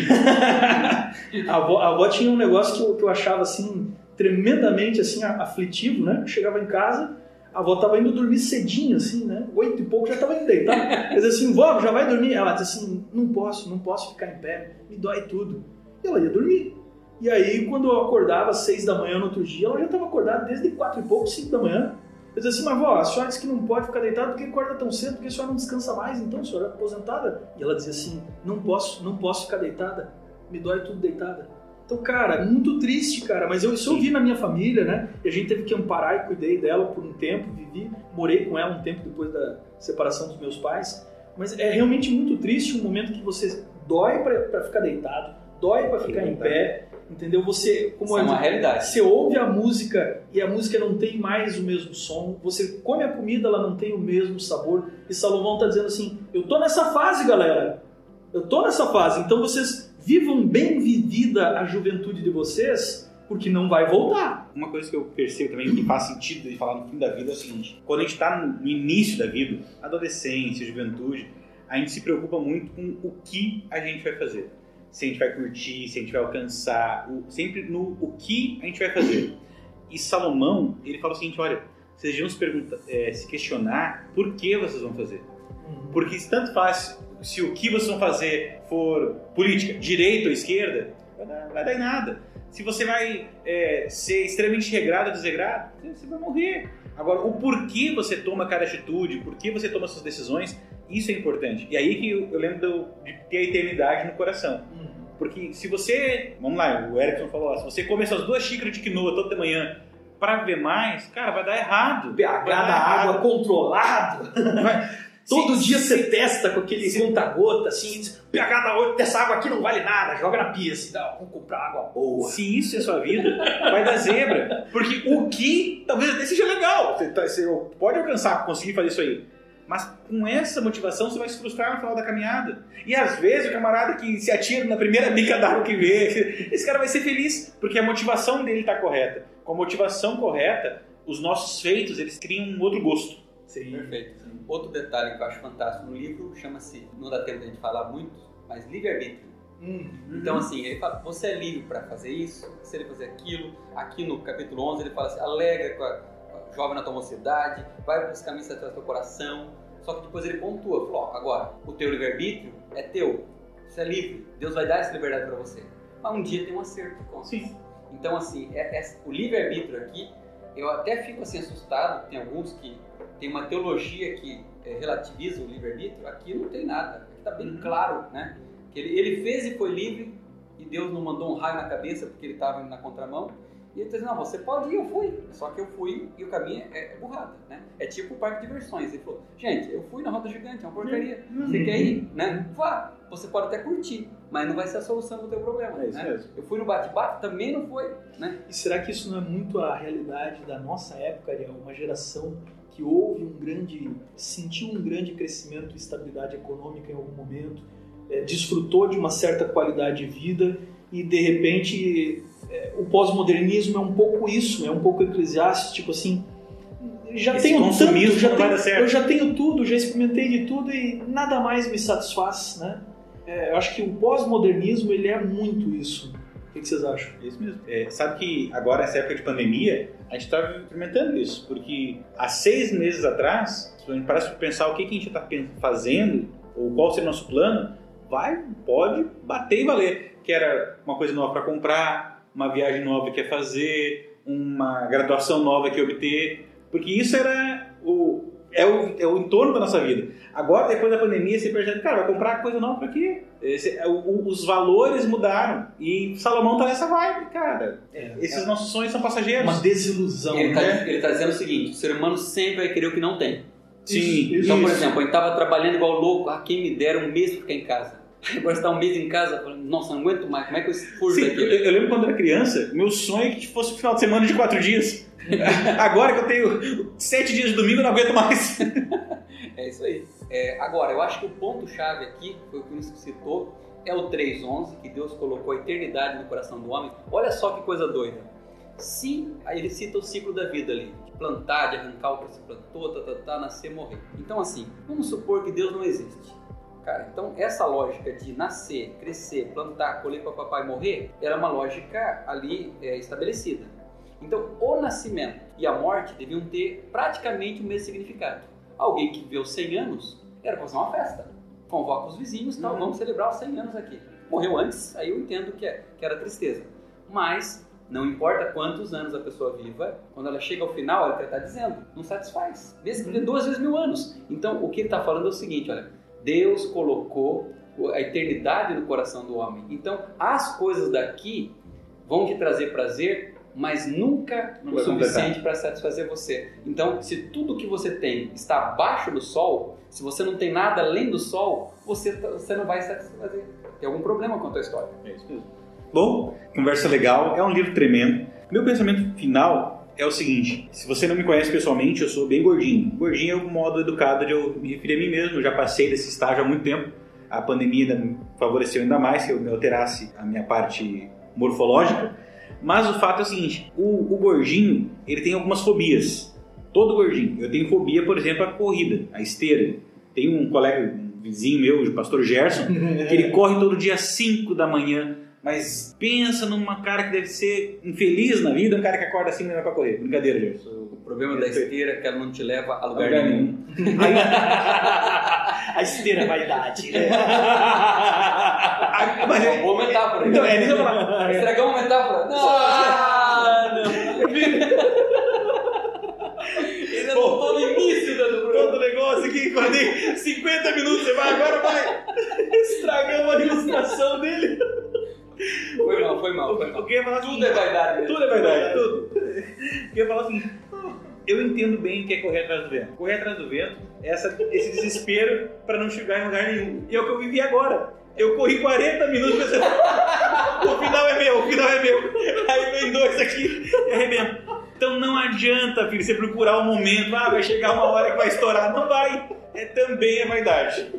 a, avó, a avó tinha um negócio que eu, que eu achava, assim, tremendamente, assim, aflitivo, né? Eu chegava em casa, a avó tava indo dormir cedinho, assim, né? Oito e pouco já tava indo deitar. Eu dizia assim, vó, já vai dormir? Ela disse assim, não posso, não posso ficar em pé, me dói tudo. E ela ia dormir. E aí, quando eu acordava às seis da manhã no outro dia, ela já estava acordada desde quatro e pouco, cinco da manhã. Eu dizia assim, mas vó, a senhora disse que não pode ficar deitada porque acorda tão cedo, porque a senhora não descansa mais, então a senhora é aposentada. E ela dizia assim, não posso, não posso ficar deitada, me dói tudo deitada. Então, cara, muito triste, cara, mas eu, isso eu vi na minha família, né? E a gente teve que amparar e cuidei dela por um tempo, vivi, morei com ela um tempo depois da separação dos meus pais. Mas é realmente muito triste um momento que você dói pra ficar deitado, dói pra ficar em pé, entendeu? Você, como Isso é uma realidade. você ouve a música e a música não tem mais o mesmo som. Você come a comida, ela não tem o mesmo sabor. E Salomão está dizendo assim: Eu tô nessa fase, galera. Eu tô nessa fase. Então vocês vivam bem vivida a juventude de vocês, porque não vai voltar. Uma coisa que eu percebo também que faz sentido de falar no fim da vida é o seguinte: quando a gente está no início da vida, adolescência, juventude, a gente se preocupa muito com o que a gente vai fazer. Se a gente vai curtir, se a gente vai alcançar, o- sempre no o que a gente vai fazer. E Salomão, ele fala o seguinte: olha, vocês deviam se, perguntar, eh, se questionar por que vocês vão fazer. Porque se tanto faz, se o que vocês vão fazer for política, direita ou esquerda, vai dar, vai dar em nada. Se você vai é, ser extremamente regrado ou desregrado, você vai morrer. Agora, o porquê você toma cada atitude, por que você toma suas decisões, isso é importante. E aí que eu, eu lembro do- de ter a eternidade no coração. Porque se você, vamos lá, o Erickson falou lá, se você comer suas duas xícaras de quinoa toda manhã para ver mais, cara, vai dar errado. PH da água errado. controlado. Todo Se- dia você testa com aquele conta-gota, assim, diz, pH da outra, dessa água aqui não vale nada, joga na pia, assim, não, vamos comprar água boa. Se isso é sua vida, vai dar zebra. Porque o que talvez até seja legal. Você, tá- você pode alcançar, conseguir fazer isso aí. Mas com essa motivação você vai se frustrar no final da caminhada. E às vezes o camarada que se atira na primeira bica d'água que vê, esse cara vai ser feliz, porque a motivação dele está correta. Com a motivação correta, os nossos feitos eles criam um outro gosto. Sim. Perfeito. Outro detalhe que eu acho fantástico no livro chama-se, não dá tempo de a gente falar muito, mas livre-arbítrio. Hum. Então, assim, ele fala, você é livre para fazer isso, você é livre para fazer aquilo. Aqui no capítulo 11 ele fala assim, alegra com a, com a jovem na tua mocidade, vai para os caminhos que traz teu coração. Só que depois ele pontua, falou, ó, agora, o teu livre-arbítrio é teu, você é livre, Deus vai dar essa liberdade para você. Mas um dia tem um acerto contas. Sim. Então, assim, é, é, o livre-arbítrio aqui, eu até fico assim assustado, tem alguns que tem uma teologia que é, relativiza o livre-arbítrio, aqui não tem nada, aqui está bem claro, né? Que ele, ele fez e foi livre, e Deus não mandou um raio na cabeça porque ele estava na contramão, e ele disse, não, você pode ir, eu fui. Só que eu fui e o caminho é, é burrada, né? É tipo o parque de diversões. Ele falou, gente, eu fui na roda gigante, é uma porcaria. Uhum. Você quer ir, né? Vá. Você pode até curtir, mas não vai ser a solução do teu problema, é isso né? Mesmo. Eu fui no bate-bate, também não foi, né? E será que isso não é muito a realidade da nossa época, Ariel? Uma geração que houve um grande, sentiu um grande crescimento e estabilidade econômica em algum momento, é, desfrutou de uma certa qualidade de vida e de repente é, o pós-modernismo é um pouco isso, é um pouco eclesiástico, tipo assim, já Esse tenho tanto, já tenho, eu já tenho tudo, já experimentei de tudo e nada mais me satisfaz, né? É, eu acho que o pós-modernismo ele é muito isso. O que, que vocês acham? É isso mesmo. É, sabe que agora, nessa época de pandemia, a gente está experimentando isso, porque há seis meses atrás, se a gente parece pensar o que, que a gente está fazendo, ou qual seria o nosso plano, vai, pode bater e valer. Que era uma coisa nova para comprar, uma viagem nova que quer fazer, uma graduação nova que obter, porque isso era o, é o, é o entorno da nossa vida. Agora, depois da pandemia, você percebe, cara, vai comprar coisa nova para quê? Esse, é, o, os valores mudaram e Salomão tá nessa vibe, cara. É, Esses nossos sonhos são passageiros. uma desilusão, Ele está né? ele tá dizendo o seguinte, o ser humano sempre vai querer o que não tem. Sim, Isso, Então, por isso. exemplo, a gente estava trabalhando igual louco, ah, quem me dera um mês pra ficar em casa. Agora você está um mês em casa, falando, nossa, não aguento mais, como é que eu furo Sim, eu, daqui? eu lembro quando era criança, meu sonho é que fosse um final de semana de quatro dias. Agora que eu tenho sete dias de domingo, eu não aguento mais. É isso aí. É, agora, eu acho que o ponto-chave aqui, foi o que nos citou, é o 3.11, que Deus colocou a eternidade no coração do homem. Olha só que coisa doida. Se, aí ele cita o ciclo da vida ali, plantar, de arrancar o que se plantou, tá, tá, tá, nascer, morrer. Então assim, vamos supor que Deus não existe. Cara, então essa lógica de nascer, crescer, plantar, colher para papai e morrer, era uma lógica ali é, estabelecida. Então o nascimento e a morte deviam ter praticamente o mesmo significado. Alguém que viveu 100 anos era para fazer uma festa. Convoca os vizinhos, tal, Uhum. vamos celebrar os 100 anos aqui. Morreu antes, aí eu entendo que, é, que era tristeza. Mas não importa quantos anos a pessoa viva, quando ela chega ao final, ela está dizendo, não satisfaz. Mesmo que dê duas vezes mil anos. Então, o que ele está falando é o seguinte, olha, Deus colocou a eternidade no coração do homem. Então, as coisas daqui vão te trazer prazer, mas nunca Não o suficiente para satisfazer você. Então, se tudo que você tem está abaixo do sol, se você não tem nada além do sol, você, você não vai satisfazer. Tem algum problema com a tua história. É isso mesmo. Bom, conversa legal, é um livro tremendo. Meu pensamento final é o seguinte: se você não me conhece pessoalmente, eu sou bem gordinho. Gordinho é um modo educado de eu me referir a mim mesmo, eu já passei desse estágio há muito tempo. A pandemia ainda me favoreceu ainda mais que eu me alterasse a minha parte morfológica. Mas o fato é o seguinte: o, o gordinho ele tem algumas fobias. Todo gordinho. Eu tenho fobia, por exemplo, a corrida, a esteira. Tem um colega, um vizinho meu, o pastor Gerson, que ele corre todo dia às 5 da manhã. Mas pensa numa cara que deve ser infeliz na vida, um cara que acorda assim e vai pra correr. Brincadeira, Gerson. O problema da esteira é que ela não te leva a lugar, Lugar nenhum. nenhum. A esteira vaidade. aí- mas é- Boa metáfora. Então, é, deixa eu falar. Estragamos a metáfora? Não! Ah, não. Ele Pô. anotou no início do programa. todo negócio aqui, acordei 50 minutos, você vai, agora vai. Estragamos a ilustração dele. Foi mal, foi mal, foi mal. eu falar Tudo é vaidade. mesmo. Tudo é verdade, tudo. Eu ia falar assim, eu entendo bem o que é correr atrás do vento. Correr atrás do vento é essa, esse desespero para não chegar em lugar nenhum. E é o que eu vivi agora. Eu corri 40 minutos pensando, o final é meu, o final é meu. Aí vem dois aqui e arrebenta. Então não adianta, filho, você procurar um momento, ah, vai chegar uma hora que vai estourar. Não vai. É também é vaidade.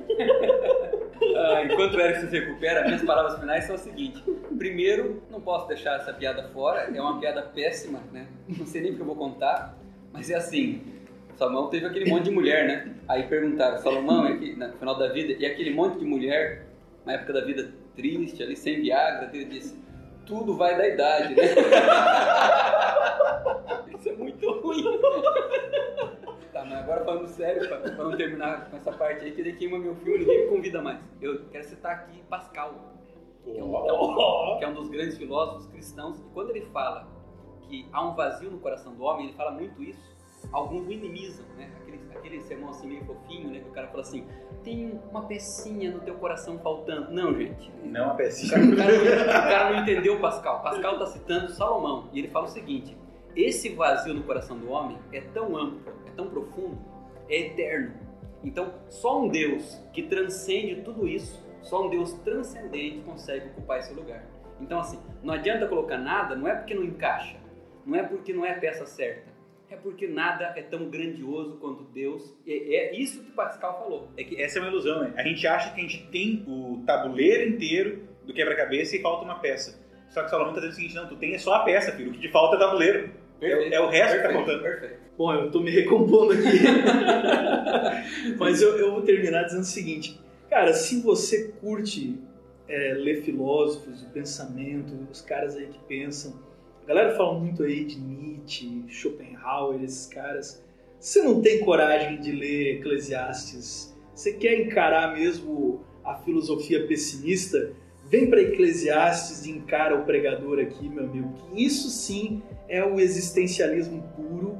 Ah, enquanto o Erickson se recupera, minhas palavras finais são o seguinte. Primeiro, não posso deixar essa piada fora, é uma piada péssima, né? Não sei nem o que eu vou contar, mas é assim. Salomão teve aquele monte de mulher, né? Aí perguntaram, Salomão, é que, no final da vida, e aquele monte de mulher, na época da vida triste, ali sem Viagra, ele disse, tudo vai da idade, né? Isso é muito ruim. Tá, mas agora falando sério, pra, pra não terminar com essa parte aí, que daí queima meu filme, ninguém me convida mais. Eu quero citar aqui Pascal. que é, um, que é um dos grandes filósofos cristãos, e quando ele fala que há um vazio no coração do homem, ele fala muito isso. Alguns minimizam, né? Aquele, aquele sermão assim meio fofinho, né? Que o cara fala assim: tem uma pecinha no teu coração faltando. Não, gente. Não uma pecinha. O cara, o cara, não entendeu Pascal. Pascal está citando Salomão e ele fala o seguinte: esse vazio no coração do homem é tão amplo, é tão profundo, é eterno. Então, só um Deus que transcende tudo isso, só um Deus transcendente consegue ocupar esse lugar. Então, assim, não adianta colocar nada, não é porque não encaixa, não é porque não é a peça certa. É porque nada é tão grandioso quanto Deus. É, é isso que Pascal falou. É que essa é uma ilusão, né? A gente acha que a gente tem o tabuleiro inteiro do quebra-cabeça e falta uma peça. Só que Salomão está dizendo o seguinte: não, tu tem só a peça, filho. O que te falta é o tabuleiro. É, é, o resto perfeito, que tá faltando. Perfeito. Bom, eu tô me recompondo aqui. Mas eu, eu, vou terminar dizendo o seguinte: cara, se você curte é, ler filósofos, o pensamento, os caras aí que pensam a galera fala muito aí de Nietzsche, Schopenhauer, esses caras. Você não tem coragem de ler Eclesiastes? Você quer encarar mesmo a filosofia pessimista? Vem para Eclesiastes e encara o pregador aqui, meu amigo. Que isso sim é o existencialismo puro,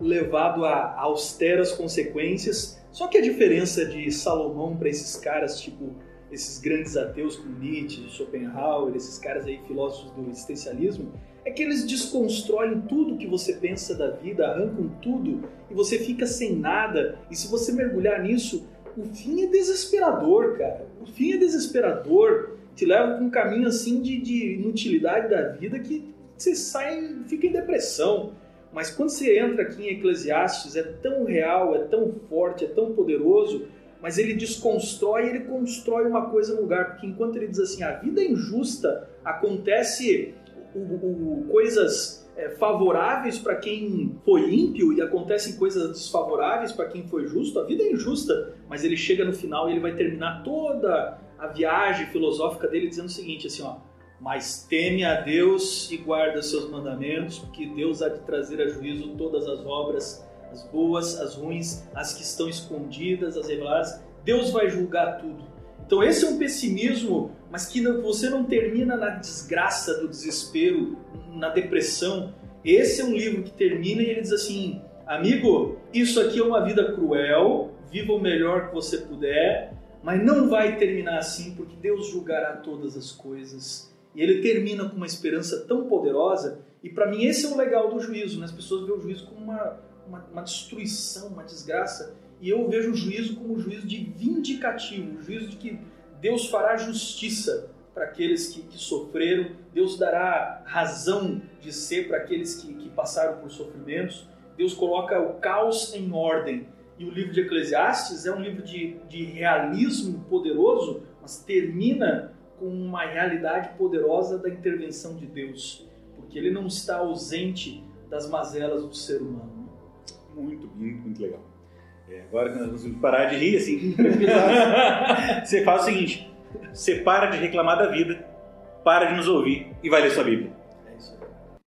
levado a austeras consequências. Só que a diferença de Salomão para esses caras, tipo esses grandes ateus como Nietzsche, Schopenhauer, esses caras aí filósofos do existencialismo, é que eles desconstroem tudo que você pensa da vida, arrancam tudo e você fica sem nada. E se você mergulhar nisso, o fim é desesperador, cara. O fim é desesperador. Te leva para um caminho assim de, de inutilidade da vida que você sai, fica em depressão. Mas quando você entra aqui em Eclesiastes, é tão real, é tão forte, é tão poderoso, mas ele desconstrói, ele constrói uma coisa no lugar, porque enquanto ele diz assim, a vida é injusta, acontece o, o, coisas é, favoráveis para quem foi ímpio e acontecem coisas desfavoráveis para quem foi justo, a vida é injusta, mas ele chega no final e ele vai terminar toda a viagem filosófica dele dizendo o seguinte, assim, ó, mas teme a Deus e guarda seus mandamentos, porque Deus há de trazer a juízo todas as obras, as boas, as ruins, as que estão escondidas, as reveladas. Deus vai julgar tudo. Então esse é um pessimismo, mas que você não termina na desgraça do desespero, na depressão. Esse é um livro que termina e ele diz assim: amigo, isso aqui é uma vida cruel, viva o melhor que você puder, mas não vai terminar assim porque Deus julgará todas as coisas. E ele termina com uma esperança tão poderosa. E para mim esse é o legal do juízo, né? As pessoas veem o juízo como uma, uma, uma destruição, uma desgraça. E eu vejo o juízo como um juízo de vindicativo, um juízo de que Deus fará justiça para aqueles que, que, sofreram, Deus dará razão de ser para aqueles que, que passaram por sofrimentos, Deus coloca o caos em ordem. E o livro de Eclesiastes é um livro de, de realismo poderoso, mas termina com uma realidade poderosa da intervenção de Deus, porque ele não está ausente das mazelas do ser humano. Muito, muito, muito legal. É, agora que nós vamos parar de rir, assim, você faz o seguinte: você para de reclamar da vida, para de nos ouvir e vai ler sua Bíblia.